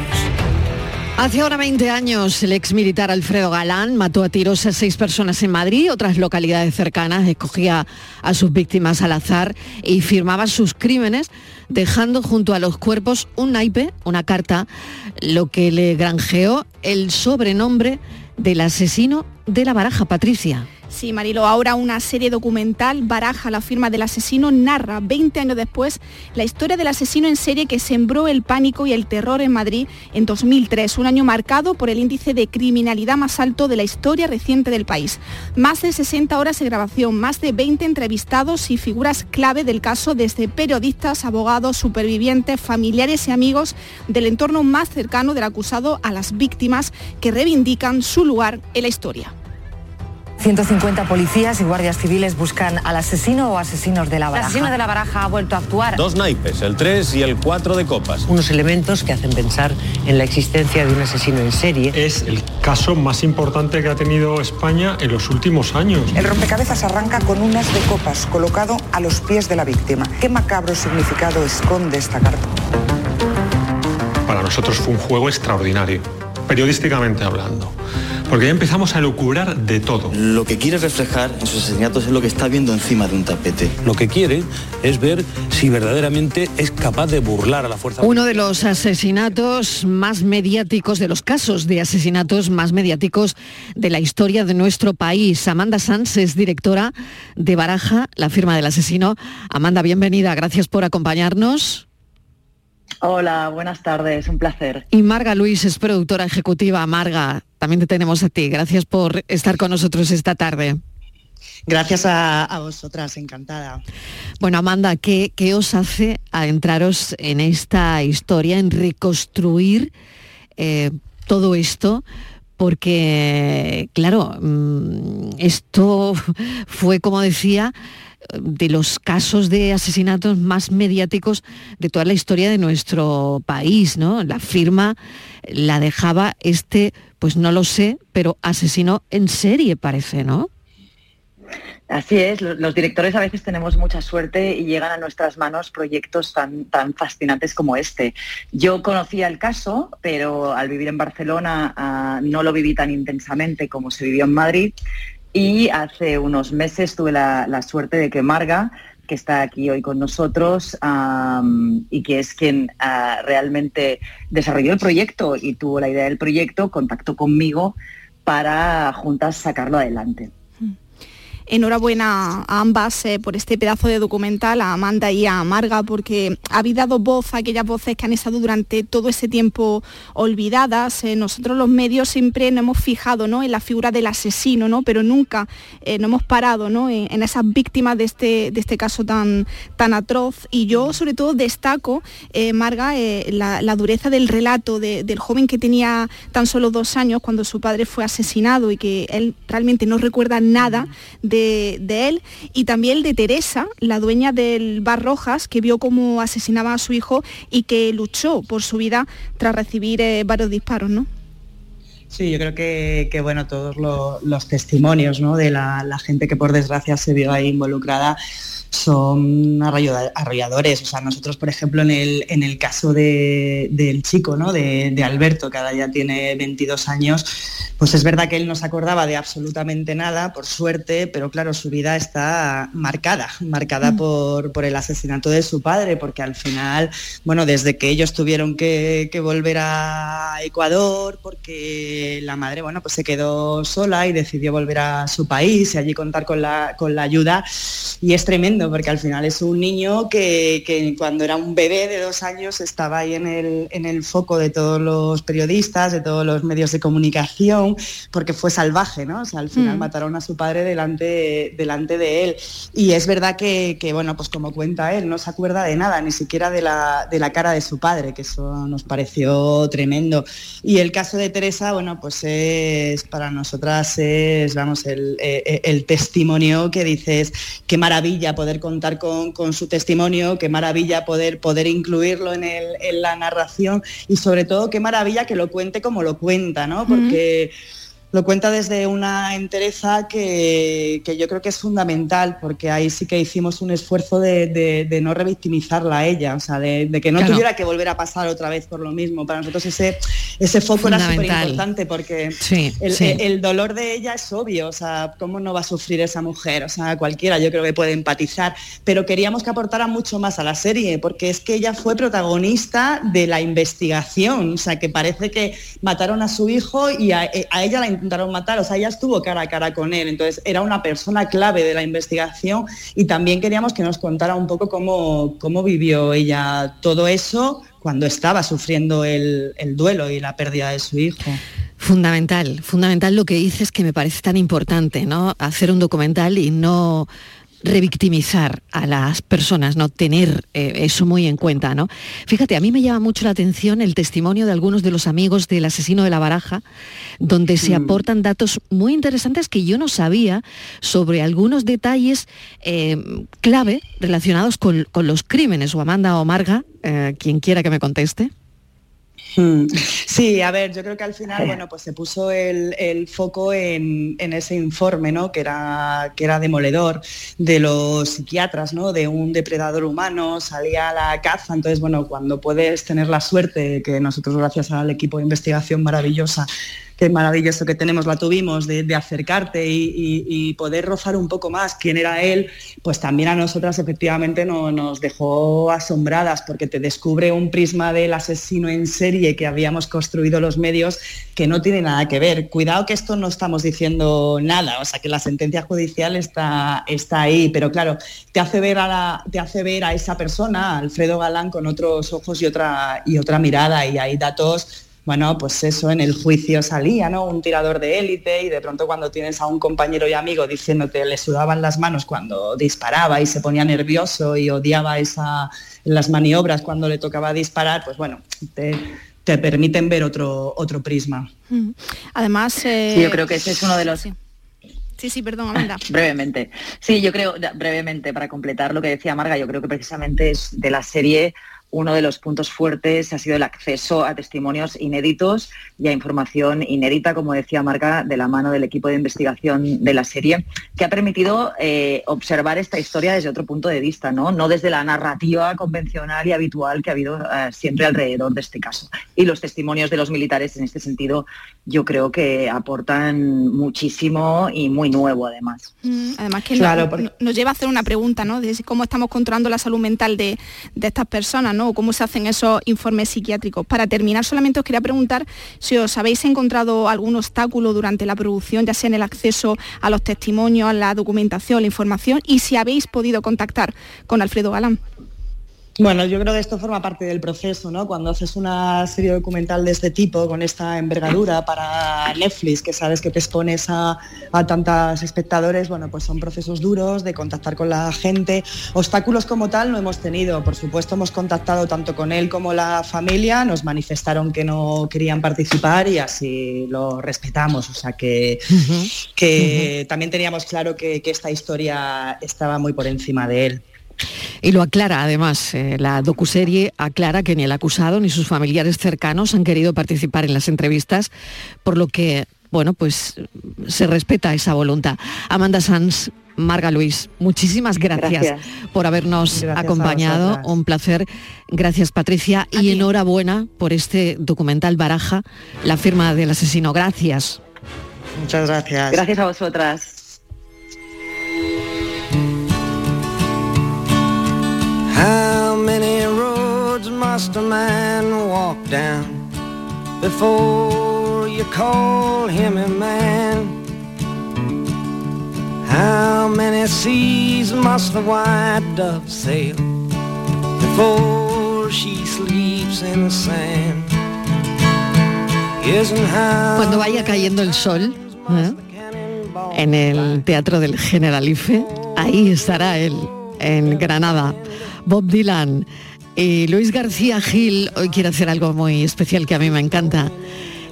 Hace ahora 20 años, el ex militar Alfredo Galán mató a tiros a seis personas en Madrid y otras localidades cercanas, escogía a sus víctimas al azar y firmaba sus crímenes, dejando junto a los cuerpos un naipe, una carta, lo que le granjeó el sobrenombre del asesino de la baraja, Patricia. Sí, Marilo, ahora una serie documental, Baraja, la firma del asesino, narra 20 años después la historia del asesino en serie que sembró el pánico y el terror en Madrid en 2003, un año marcado por el índice de criminalidad más alto de la historia reciente del país. Más de 60 horas de grabación, más de 20 entrevistados y figuras clave del caso desde periodistas, abogados, supervivientes, familiares y amigos del entorno más cercano del acusado a las víctimas que reivindican su lugar en la historia. 150 policías y guardias civiles buscan al asesino o asesinos de la El baraja. asesino de la baraja ha vuelto a actuar. Dos naipes, el 3 y el 4 de copas. Unos elementos que hacen pensar en la existencia de un asesino en serie. Es el caso más importante que ha tenido España en los últimos años. El rompecabezas arranca con un as de copas colocado a los pies de la víctima. ¿Qué macabro significado esconde esta carta? Para nosotros fue un juego extraordinario, periodísticamente hablando. Porque ya empezamos a lucubrar de todo. Lo que quiere reflejar en sus asesinatos es lo que está viendo encima de un tapete. Lo que quiere es ver si verdaderamente es capaz de burlar a la fuerza. Uno de los asesinatos más mediáticos, de los casos de asesinatos más mediáticos de la historia de nuestro país. Amanda Sanz es directora de Baraja, la firma del asesino. Amanda, bienvenida, gracias por acompañarnos. Hola, buenas tardes, un placer. Y Marga Luis es productora ejecutiva. Marga, también te tenemos a ti. Gracias por estar con nosotros esta tarde. Gracias a, a vosotras, encantada. Bueno, Amanda, ¿qué, ¿qué, os hace adentraros en esta historia, en reconstruir eh, todo esto? Porque, claro, mmm, esto fue, como decía, de los casos de asesinatos más mediáticos de toda la historia de nuestro país, ¿no? La firma la dejaba este, pues no lo sé, pero asesino en serie parece, ¿no? Así es, los directores a veces tenemos mucha suerte y llegan a nuestras manos proyectos tan, tan fascinantes como este. Yo conocía el caso, pero al vivir en Barcelona uh, no lo viví tan intensamente como se vivió en Madrid y hace unos meses tuve la, suerte de que Marga, que está aquí hoy con nosotros y que es quien uh, realmente desarrolló el proyecto y tuvo la idea del proyecto, contactó conmigo para juntas sacarlo adelante. Enhorabuena a ambas eh, por este pedazo de documental, a Amanda y a Marga, porque habéis dado voz a aquellas voces que han estado durante todo ese tiempo olvidadas. Eh, nosotros los medios siempre nos hemos fijado ¿no? en la figura del asesino, ¿no? pero nunca eh, nos hemos parado ¿no? en, en, esas víctimas de este, de este caso tan, tan atroz. Y yo sobre todo destaco, Marga, la, la, dureza del relato de, del joven que tenía tan solo dos años cuando su padre fue asesinado y que él realmente no recuerda nada de, de, él y también el de Teresa, la dueña del Bar Rojas, que vio cómo asesinaba a su hijo y que luchó por su vida tras recibir eh, varios disparos, ¿no? Sí, yo creo que, bueno, todos lo, los testimonios ¿no? de la, la, gente que por desgracia se vio ahí involucrada son arrolladores. O sea, nosotros, por ejemplo, en el, en el caso de, del chico, ¿no? De, de, Alberto, que ahora ya tiene 22 años, pues es verdad que él no se acordaba de absolutamente nada, por suerte, pero claro, su vida está marcada, marcada mm. por, por, el asesinato de su padre, porque al final, bueno, desde que ellos tuvieron que, que volver a Ecuador, porque la madre, bueno, pues se quedó sola y decidió volver a su país y allí contar con la, con la ayuda, y es tremendo porque al final es un niño que, que cuando era un bebé de dos años estaba ahí en el, en el foco de todos los periodistas, de todos los medios de comunicación, porque fue salvaje, ¿no? O sea, al final Mm. mataron a su padre delante, delante de él. Y es verdad que, que, bueno, pues como cuenta él, no se acuerda de nada, ni siquiera de la, de la cara de su padre, que eso nos pareció tremendo. Y el caso de Teresa, bueno, pues es para nosotras es, vamos, el, eh, el testimonio que dices, qué maravilla poder contar con, con su testimonio, qué maravilla poder, poder incluirlo en, el- en la narración y sobre todo qué maravilla que lo cuente como lo cuenta, ¿no? Porque lo cuenta desde una entereza que, que yo creo que es fundamental, porque ahí sí que hicimos un esfuerzo de, de- de no revictimizarla a ella, o sea, de, de que no Claro. tuviera que volver a pasar otra vez por lo mismo. Para nosotros ese, ese foco era súper importante porque Sí, el, sí. el- el dolor de ella es obvio, o sea, ¿cómo no va a sufrir esa mujer? O sea, cualquiera yo creo que puede empatizar, pero queríamos que aportara mucho más a la serie, porque es que ella fue protagonista de la investigación, o sea, que parece que mataron a su hijo y a, eh, a ella la intentaron matar, o sea, ella estuvo cara a cara con él, entonces era una persona clave de la investigación y también queríamos que nos contara un poco cómo, cómo vivió ella todo eso cuando estaba sufriendo el, el duelo y la pérdida de su hijo. Fundamental, fundamental lo que dices que me parece tan importante, ¿no? Hacer un documental y no revictimizar a las personas, no tener eh, eso muy en cuenta, ¿no? Fíjate, a mí me llama mucho la atención el testimonio de algunos de los amigos del asesino de la baraja, donde se aportan datos muy interesantes que yo no sabía sobre algunos detalles eh, clave relacionados con, con los crímenes. O Amanda o Marga, eh, quien quiera que me conteste. Mm. Sí, a ver, yo creo que al final, bueno, pues se puso el, el foco en, en ese informe, ¿no? Que era, que era demoledor de los psiquiatras, ¿no? De un depredador humano, salía a la caza. Entonces, bueno, cuando puedes tener la suerte, que nosotros gracias al equipo de investigación maravillosa, qué maravilloso que tenemos, la tuvimos, de, acercarte y, poder rozar un poco más quién era él, pues también a nosotras efectivamente no- nos dejó asombradas porque te descubre un prisma del asesino en serie que habíamos construido los medios que no tiene nada que ver. Cuidado que esto no estamos diciendo nada, o sea que la sentencia judicial está, está ahí, pero claro, te hace ver a la, te hace ver a esa persona, Alfredo Galán, con otros ojos y otra, y otra mirada, y hay datos bueno, pues eso en el juicio salía, ¿no? Un tirador de élite y de pronto cuando tienes a un compañero y amigo diciéndote le sudaban las manos cuando disparaba y se ponía nervioso y odiaba esa, las maniobras cuando le tocaba disparar, pues bueno, te, te permiten ver otro, otro prisma. Mm. Además... eh, Sí, yo creo que ese es uno de los... Sí, sí, sí, perdón, Amanda. Brevemente. Sí, yo creo, brevemente, para completar lo que decía Marga, yo creo que precisamente es de la serie uno de los puntos fuertes ha sido el acceso a testimonios inéditos y a información inédita, como decía Marga, de la mano del equipo de investigación de la serie, que ha permitido eh, observar esta historia desde otro punto de vista, ¿no? no desde la narrativa convencional y habitual que ha habido eh, siempre alrededor de este caso. Y los testimonios de los militares en este sentido yo creo que aportan muchísimo y muy nuevo además. Mm, Además que Claro, nos, porque- nos lleva a hacer una pregunta, ¿no? De cómo estamos controlando la salud mental de, de estas personas, ¿no? O cómo se hacen esos informes psiquiátricos. Para terminar, solamente os quería preguntar si os habéis encontrado algún obstáculo durante la producción, ya sea en el acceso a los testimonios, a la documentación, la información, y si habéis podido contactar con Alfredo Galán. Bueno, yo creo que esto forma parte del proceso, ¿no? Cuando haces una serie documental de este tipo, con esta envergadura para Netflix, que sabes que te expones a, a tantos espectadores, bueno, pues son procesos duros de contactar con la gente. Obstáculos como tal no hemos tenido, por supuesto hemos contactado tanto con él como la familia, nos manifestaron que no querían participar y así lo respetamos, o sea que, que también teníamos claro que, que esta historia estaba muy por encima de él. Y lo aclara además, eh, la docuserie aclara que ni el acusado ni sus familiares cercanos han querido participar en las entrevistas, por lo que, bueno, pues se respeta esa voluntad. Amanda Sanz, Marga Luis, muchísimas gracias, Gracias. por habernos Gracias acompañado. Un placer. Gracias, Patricia. Y enhorabuena por este documental Baraja, la firma del asesino. Gracias. Muchas gracias. Gracias a vosotras. How many roads must a man walk down before you call him a man? How many seas must the white dove sail before she sleeps in the sand? Cuando vaya cayendo el sol ¿eh? en el Teatro del Generalife, ahí estará él, en Granada. Bob Dylan y Luis García Gil hoy quiere hacer algo muy especial que a mí me encanta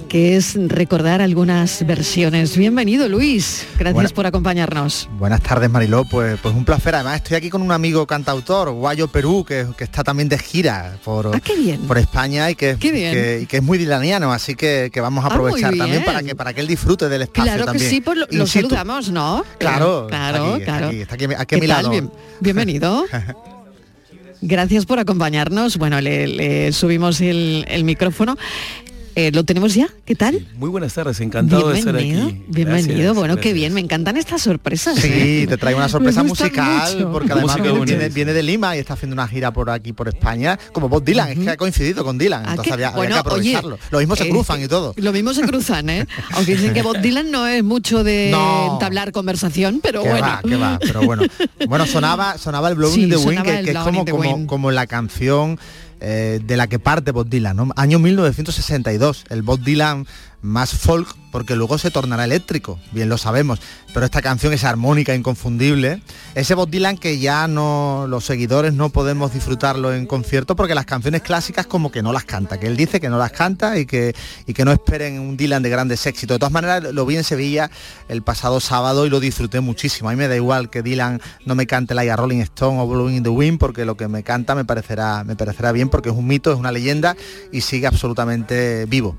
que es recordar algunas versiones. Bienvenido Luis, gracias por acompañarnos. Buenas tardes Mariló, pues, pues un placer. Además estoy aquí con un amigo cantautor, Guayo Perú, que, que está también de gira por, Ah, por España y que, que- y que es muy dilaniano, así que, que vamos a Ah, aprovechar también para que, para que él disfrute del espacio Claro que también. sí, pues lo, saludamos, ¿no? Claro, claro, está aquí, está claro. aquí, está aquí, aquí a ¿Qué mi tal? lado. Bien- bienvenido. Gracias por acompañarnos. Bueno, le, subimos el micrófono. Eh, ¿Lo tenemos ya? ¿Qué tal? Muy buenas tardes, encantado de estar bienvenido, aquí. bienvenido. Gracias, bueno, qué bien, me encantan estas sorpresas. Sí, ¿eh? te traigo una sorpresa musical mucho. porque además viene, bonita. viene- viene de Lima y está haciendo una gira por aquí por España, como Bob Dylan, es que ha coincidido con Dylan, Ah, entonces que- había, había bueno, que aprovecharlo. oye, Lo mismo se eh, cruzan y todo. Lo mismo se cruzan, ¿eh? Aunque dicen que Bob Dylan no es mucho de No. entablar conversación, pero que bueno. va, que va, pero bueno. Bueno, sonaba, sonaba el Blowing Sí, the Wind, que, es como, como la canción eh, de la que parte Bob Dylan, ¿no? Año 1962, el Bob Dylan más folk, porque luego se tornará eléctrico, bien lo sabemos, pero esta canción es armónica, inconfundible, ese Bob Dylan que ya no, los seguidores no podemos disfrutarlo en concierto porque las canciones clásicas como que no las canta, que él dice que no las canta y que, y que no esperen un Dylan de grandes éxitos. De todas maneras, lo vi en Sevilla el pasado sábado y lo disfruté muchísimo. A mí me da igual que Dylan no me cante like a Rolling Stone o Blowing in the Wind porque lo que me canta me parecerá, me parecerá bien porque es un mito, es una leyenda y sigue absolutamente vivo.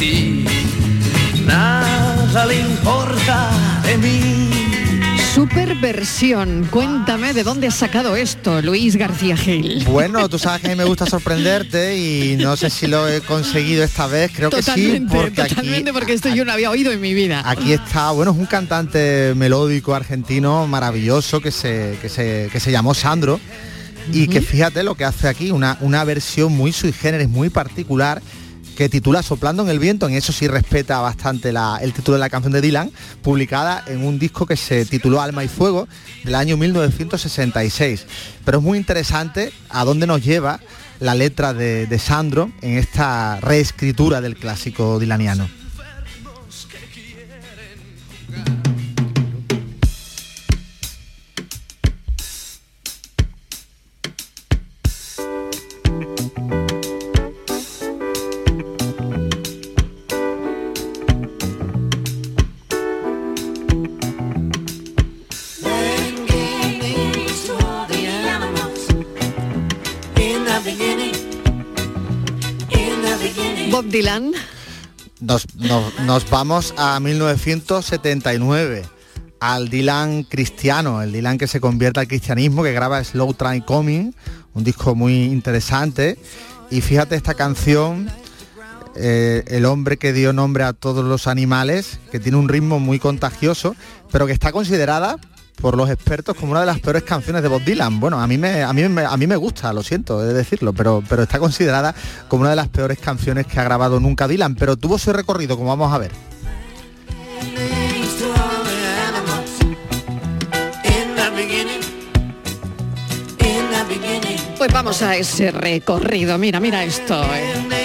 Ti, nada le importa de mí. Super versión. Cuéntame de dónde has sacado esto, Luis García Gil. Bueno, tú sabes que a mí me gusta sorprenderte y no sé si lo he conseguido esta vez, creo que sí, Totalmente, porque aquí, totalmente, porque esto yo no había oído en mi vida. Aquí está, bueno, es un cantante melódico argentino maravilloso que se, que se, que se llamó Sandro y que fíjate lo que hace aquí, una, una versión muy sui generis, muy particular que titula Soplando en el viento, en eso sí respeta bastante la- el título de la canción de Dylan, publicada en un disco que se tituló Alma y Fuego del año 1966. Pero es muy interesante a dónde nos lleva la letra de, de Sandro en esta reescritura del clásico dilaniano. Nos, vamos a 1979, al Dylan cristiano, el Dylan que se convierte al cristianismo, que graba Slow Train Coming, un disco muy interesante. Y fíjate esta canción, eh, El hombre que dio nombre a todos los animales, que tiene un ritmo muy contagioso, pero que está considerada por los expertos como una de las peores canciones de Bob Dylan. Bueno, a mí me, a mí me, a mí me gusta, lo siento, de decirlo, pero, pero está considerada como una de las peores canciones que ha grabado nunca Dylan, pero tuvo su recorrido, como vamos a ver. Pues vamos a ese recorrido. Mira, mira esto. eh.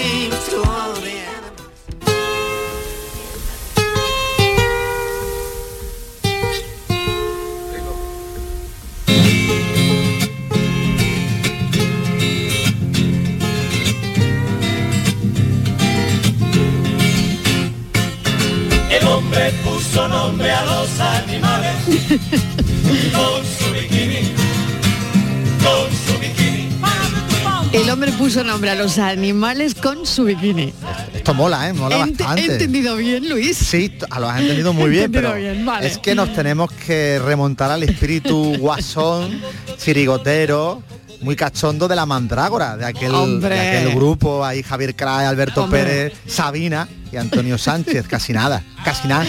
Hombre puso nombre a los animales con su bikini, con su bikini. El hombre puso nombre a los animales con su bikini. Esto mola, ¿eh? Mola Ent- bastante. ¿He entendido bien, Luis? Sí, lo has entendido muy bien, entendido pero bien, vale. es que nos tenemos que remontar al espíritu guasón, chirigotero, muy cachondo de la mandrágora, de aquel, Hombre. de aquel grupo, ahí Javier Crae, Alberto Hombre. Pérez, Sabina y Antonio Sánchez, casi nada, casi nada.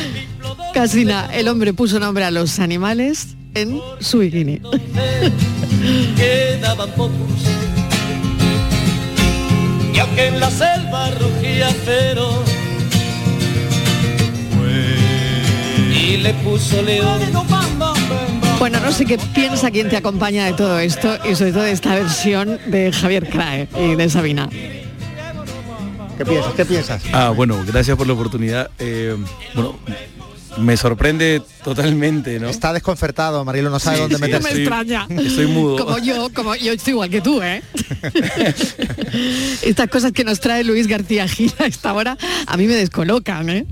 Casina, el hombre puso nombre a los animales en su bikini. Quedaban pocos. Y aunque en la selva rugía cero, y le puso león. Bueno, no sé qué piensa quien te acompaña de todo esto y sobre todo de esta versión de Javier Crae y de Sabina. ¿Qué piensas? ¿Qué piensas? Ah, bueno, gracias por la oportunidad. Eh, bueno, me sorprende totalmente, ¿no? Está desconcertado, Marilo no sabe Sí, dónde sí, meterse. No me extraña. Estoy mudo. Como yo, como yo estoy igual que tú, ¿eh? Estas cosas que nos trae Luis García Gil a esta hora a mí me descolocan, ¿eh?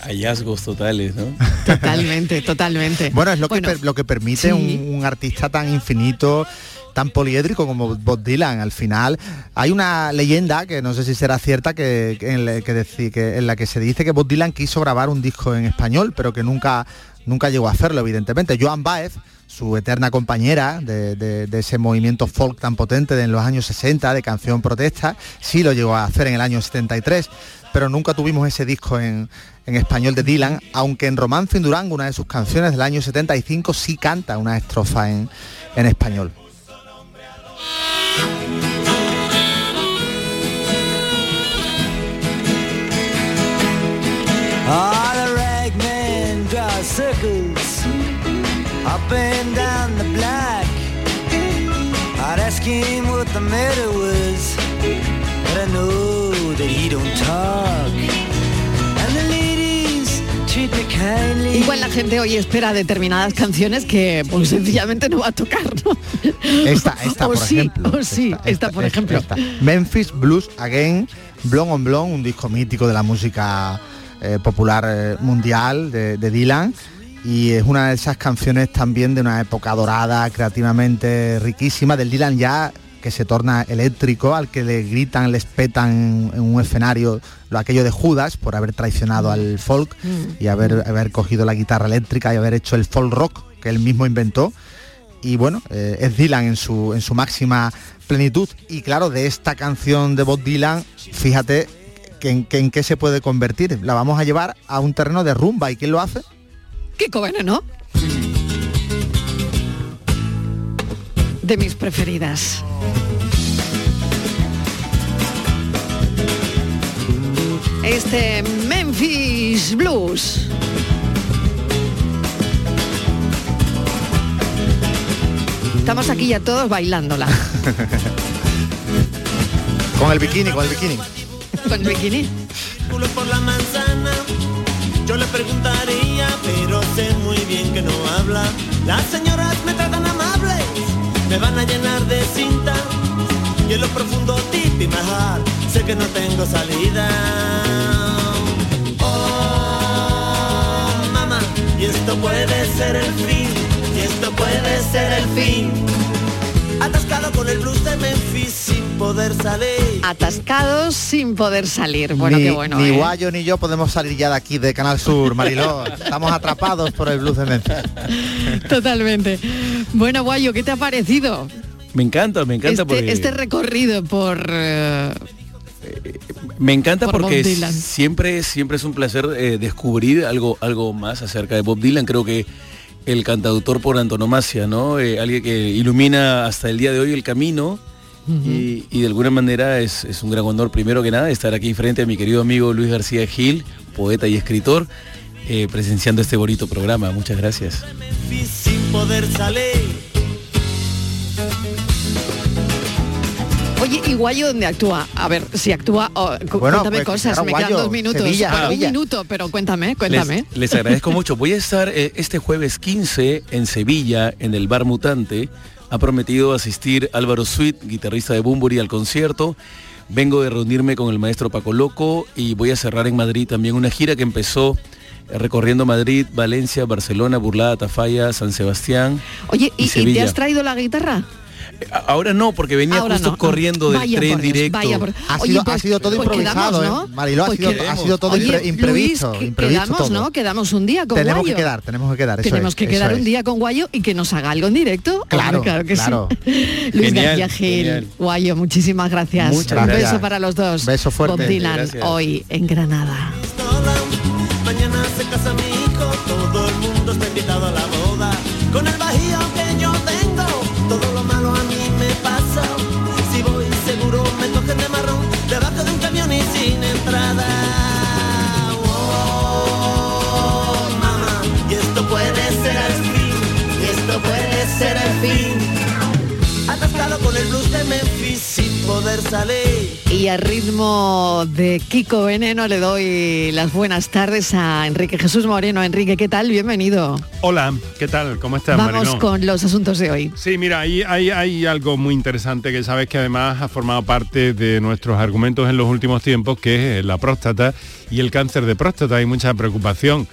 Hallazgos totales, ¿no? Totalmente, totalmente. Bueno, es lo que, per- lo que permite sí. un, un artista tan infinito, tan poliédrico como Bob Dylan. Al final hay una leyenda que no sé si será cierta que, en, la que en la que se dice que Bob Dylan quiso grabar un disco en español, pero que nunca nunca llegó a hacerlo, evidentemente. Joan Baez, su eterna compañera de, ese movimiento folk tan potente de en los años 60 de canción protesta, sí lo llegó a hacer en el año 73, pero nunca tuvimos ese disco en, español de Dylan, aunque en Romance en Durango, una de sus canciones del año 75, sí canta una estrofa en español. All the ragmen draw circles up and down the block. I'd ask him what the matter was, but I know that he don't talk. Igual la gente hoy espera determinadas canciones que pues sencillamente no va a tocar, ¿no? Esta, esta, o por sí, ejemplo. o sí, esta, por ejemplo. Memphis Blues Again, Blonde on Blonde, un disco mítico de la música eh, popular eh, mundial de, de Dylan. Y es una de esas canciones también de una época dorada, creativamente riquísima, del Dylan ya que se torna eléctrico, al que le gritan, le espetan en un escenario lo aquello de Judas por haber traicionado al folk y haber, haber cogido la guitarra eléctrica y haber hecho el folk rock que él mismo inventó y bueno, eh, es Dylan en su, en su máxima plenitud. Y claro, de esta canción de Bob Dylan, fíjate que en, que en qué se puede convertir. La vamos a llevar a un terreno de rumba. ¿Y quién lo hace? Qué cobarde, ¿no? De mis preferidas. Este Memphis Blues. Estamos aquí ya todos bailándola. Con el bikini, con el bikini. Con el bikini. Culo por la manzana, yo le preguntaría, pero sé muy bien que no habla. Las señoras me tratan amable, me van a llenar de cinta. Y en lo profundo tip y majar, sé que no tengo salida. Oh, mamá, y esto puede ser el fin, y esto puede ser el fin. Atascado con el blues de Memphis sin poder salir. Atascados sin poder salir. Bueno, ni, qué bueno. ni ¿eh? Guayo ni yo podemos salir ya de aquí, de Canal Sur, Mariló. Estamos atrapados por el blues de Memphis. Totalmente. Bueno, Guayo, ¿qué te ha parecido Me encanta, me encanta porque este, este recorrido por... eh, me encanta por porque Bob Dylan? siempre siempre es un placer eh, descubrir algo algo más acerca de Bob Dylan. Creo que el cantautor por antonomasia, ¿no? Eh, alguien que ilumina hasta el día de hoy el camino. Y, y de alguna manera es, es un gran honor, primero que nada, estar aquí frente a mi querido amigo Luis García Gil, poeta y escritor, eh, presenciando este bonito programa. Muchas gracias. sin poder salir. ¿Y Guayo dónde actúa? A ver, si actúa... oh, Bueno, cuéntame pues, cosas, claro, me quedan dos minutos. Sevilla, un minuto, pero cuéntame, cuéntame. Les, les agradezco mucho. Voy a estar eh, este jueves 15 en Sevilla, en el Bar Mutante. Ha prometido asistir Álvaro Sweet, guitarrista de Bumburi, al concierto. Vengo de reunirme con el maestro Paco Loco y voy a cerrar en Madrid también una gira que empezó eh, recorriendo Madrid, Valencia, Barcelona, Burlada, Tafalla, San Sebastián. Oye, ¿y, y te Sevilla. has traído la guitarra? Ahora no, porque venía Ahora justo no. corriendo del Vaya tren Dios, directo. vaya por- Ha Oye, pues- ha sido todo pues improvisado, quedamos, ¿eh? ¿no? Mariló, ha Pues sido, que- ha sido todo Oye, impre- imprevisto. Luis, que- imprevisto quedamos, todo. ¿no? Quedamos un día con Tenemos Guayo. que quedar, tenemos que quedar. eso Tenemos es, que eso quedar es. un día con Guayo y que nos haga algo en directo. Claro, Hombre, que claro. sí. Luis Genial, García Gil, genial. Guayo, muchísimas gracias. Muchas un beso para los dos. Beso fuerte. Bob Dylan, Gracias. hoy en Granada. Mañana se casa mi médico, todo el mundo está invitado a la boda. Con el bajío poder salir. Y a ritmo de Kiko Veneno le doy las buenas tardes a Enrique Jesús Moreno. Enrique, ¿qué tal? Bienvenido. Hola, ¿qué tal? ¿Cómo estás, Vamos con los asuntos de hoy. Sí, mira, hay, hay, hay algo muy interesante que sabes que además ha formado parte de nuestros argumentos en los últimos tiempos, que es la próstata y el cáncer de próstata. Hay mucha preocupación.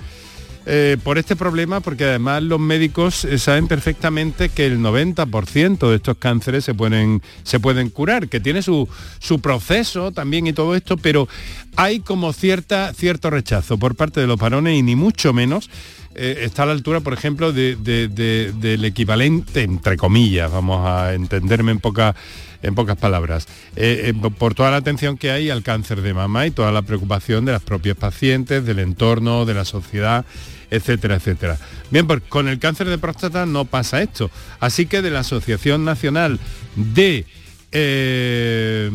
Eh, por este problema, porque además los médicos eh, saben perfectamente que el 90% de estos cánceres se pueden, se pueden curar, que tiene su, su proceso también y todo esto, pero hay como cierta, cierto rechazo por parte de los varones y ni mucho menos eh, está a la altura, por ejemplo, de- de- de- del equivalente, entre comillas, vamos a entenderme en poca- en pocas palabras, por toda la atención que hay al cáncer de mama y toda la preocupación de las propias pacientes, del entorno, de la sociedad, etcétera, etcétera. Bien, pues con el cáncer de próstata no pasa esto. Así que de la Asociación Nacional de eh,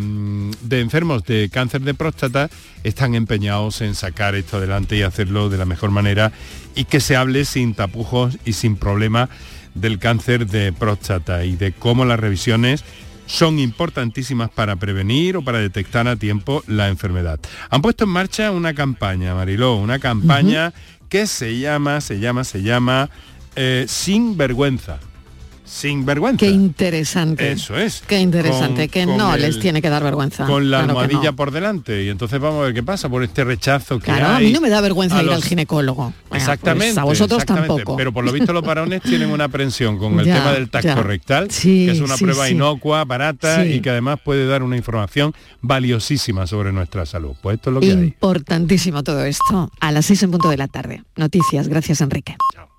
de enfermos de cáncer de próstata están empeñados en sacar esto adelante y hacerlo de la mejor manera y que se hable sin tapujos y sin problema del cáncer de próstata y de cómo las revisiones son importantísimas para prevenir o para detectar a tiempo la enfermedad. Han puesto en marcha una campaña, Mariló, una campaña que se llama, se llama, se llama eh, Sin Vergüenza. Sin Vergüenza. Qué interesante. Eso es. Qué interesante, Con- que con no el- les tiene que dar vergüenza. Con la Claro almohadilla no. por delante. Y entonces vamos a ver qué pasa por este rechazo que Claro, hay. a mí no me da vergüenza ir los- al ginecólogo. Bueno, Exactamente. pues a vosotros exactamente. tampoco. Pero por lo visto los varones tienen una aprensión con el Ya, tema del tacto ya. rectal, Sí, que es una sí, prueba sí. inocua, barata y que además puede dar una información valiosísima sobre nuestra salud. Pues esto es lo que hay. Importantísimo todo esto. A las seis en punto de la tarde. Noticias. Gracias, Enrique. Chao.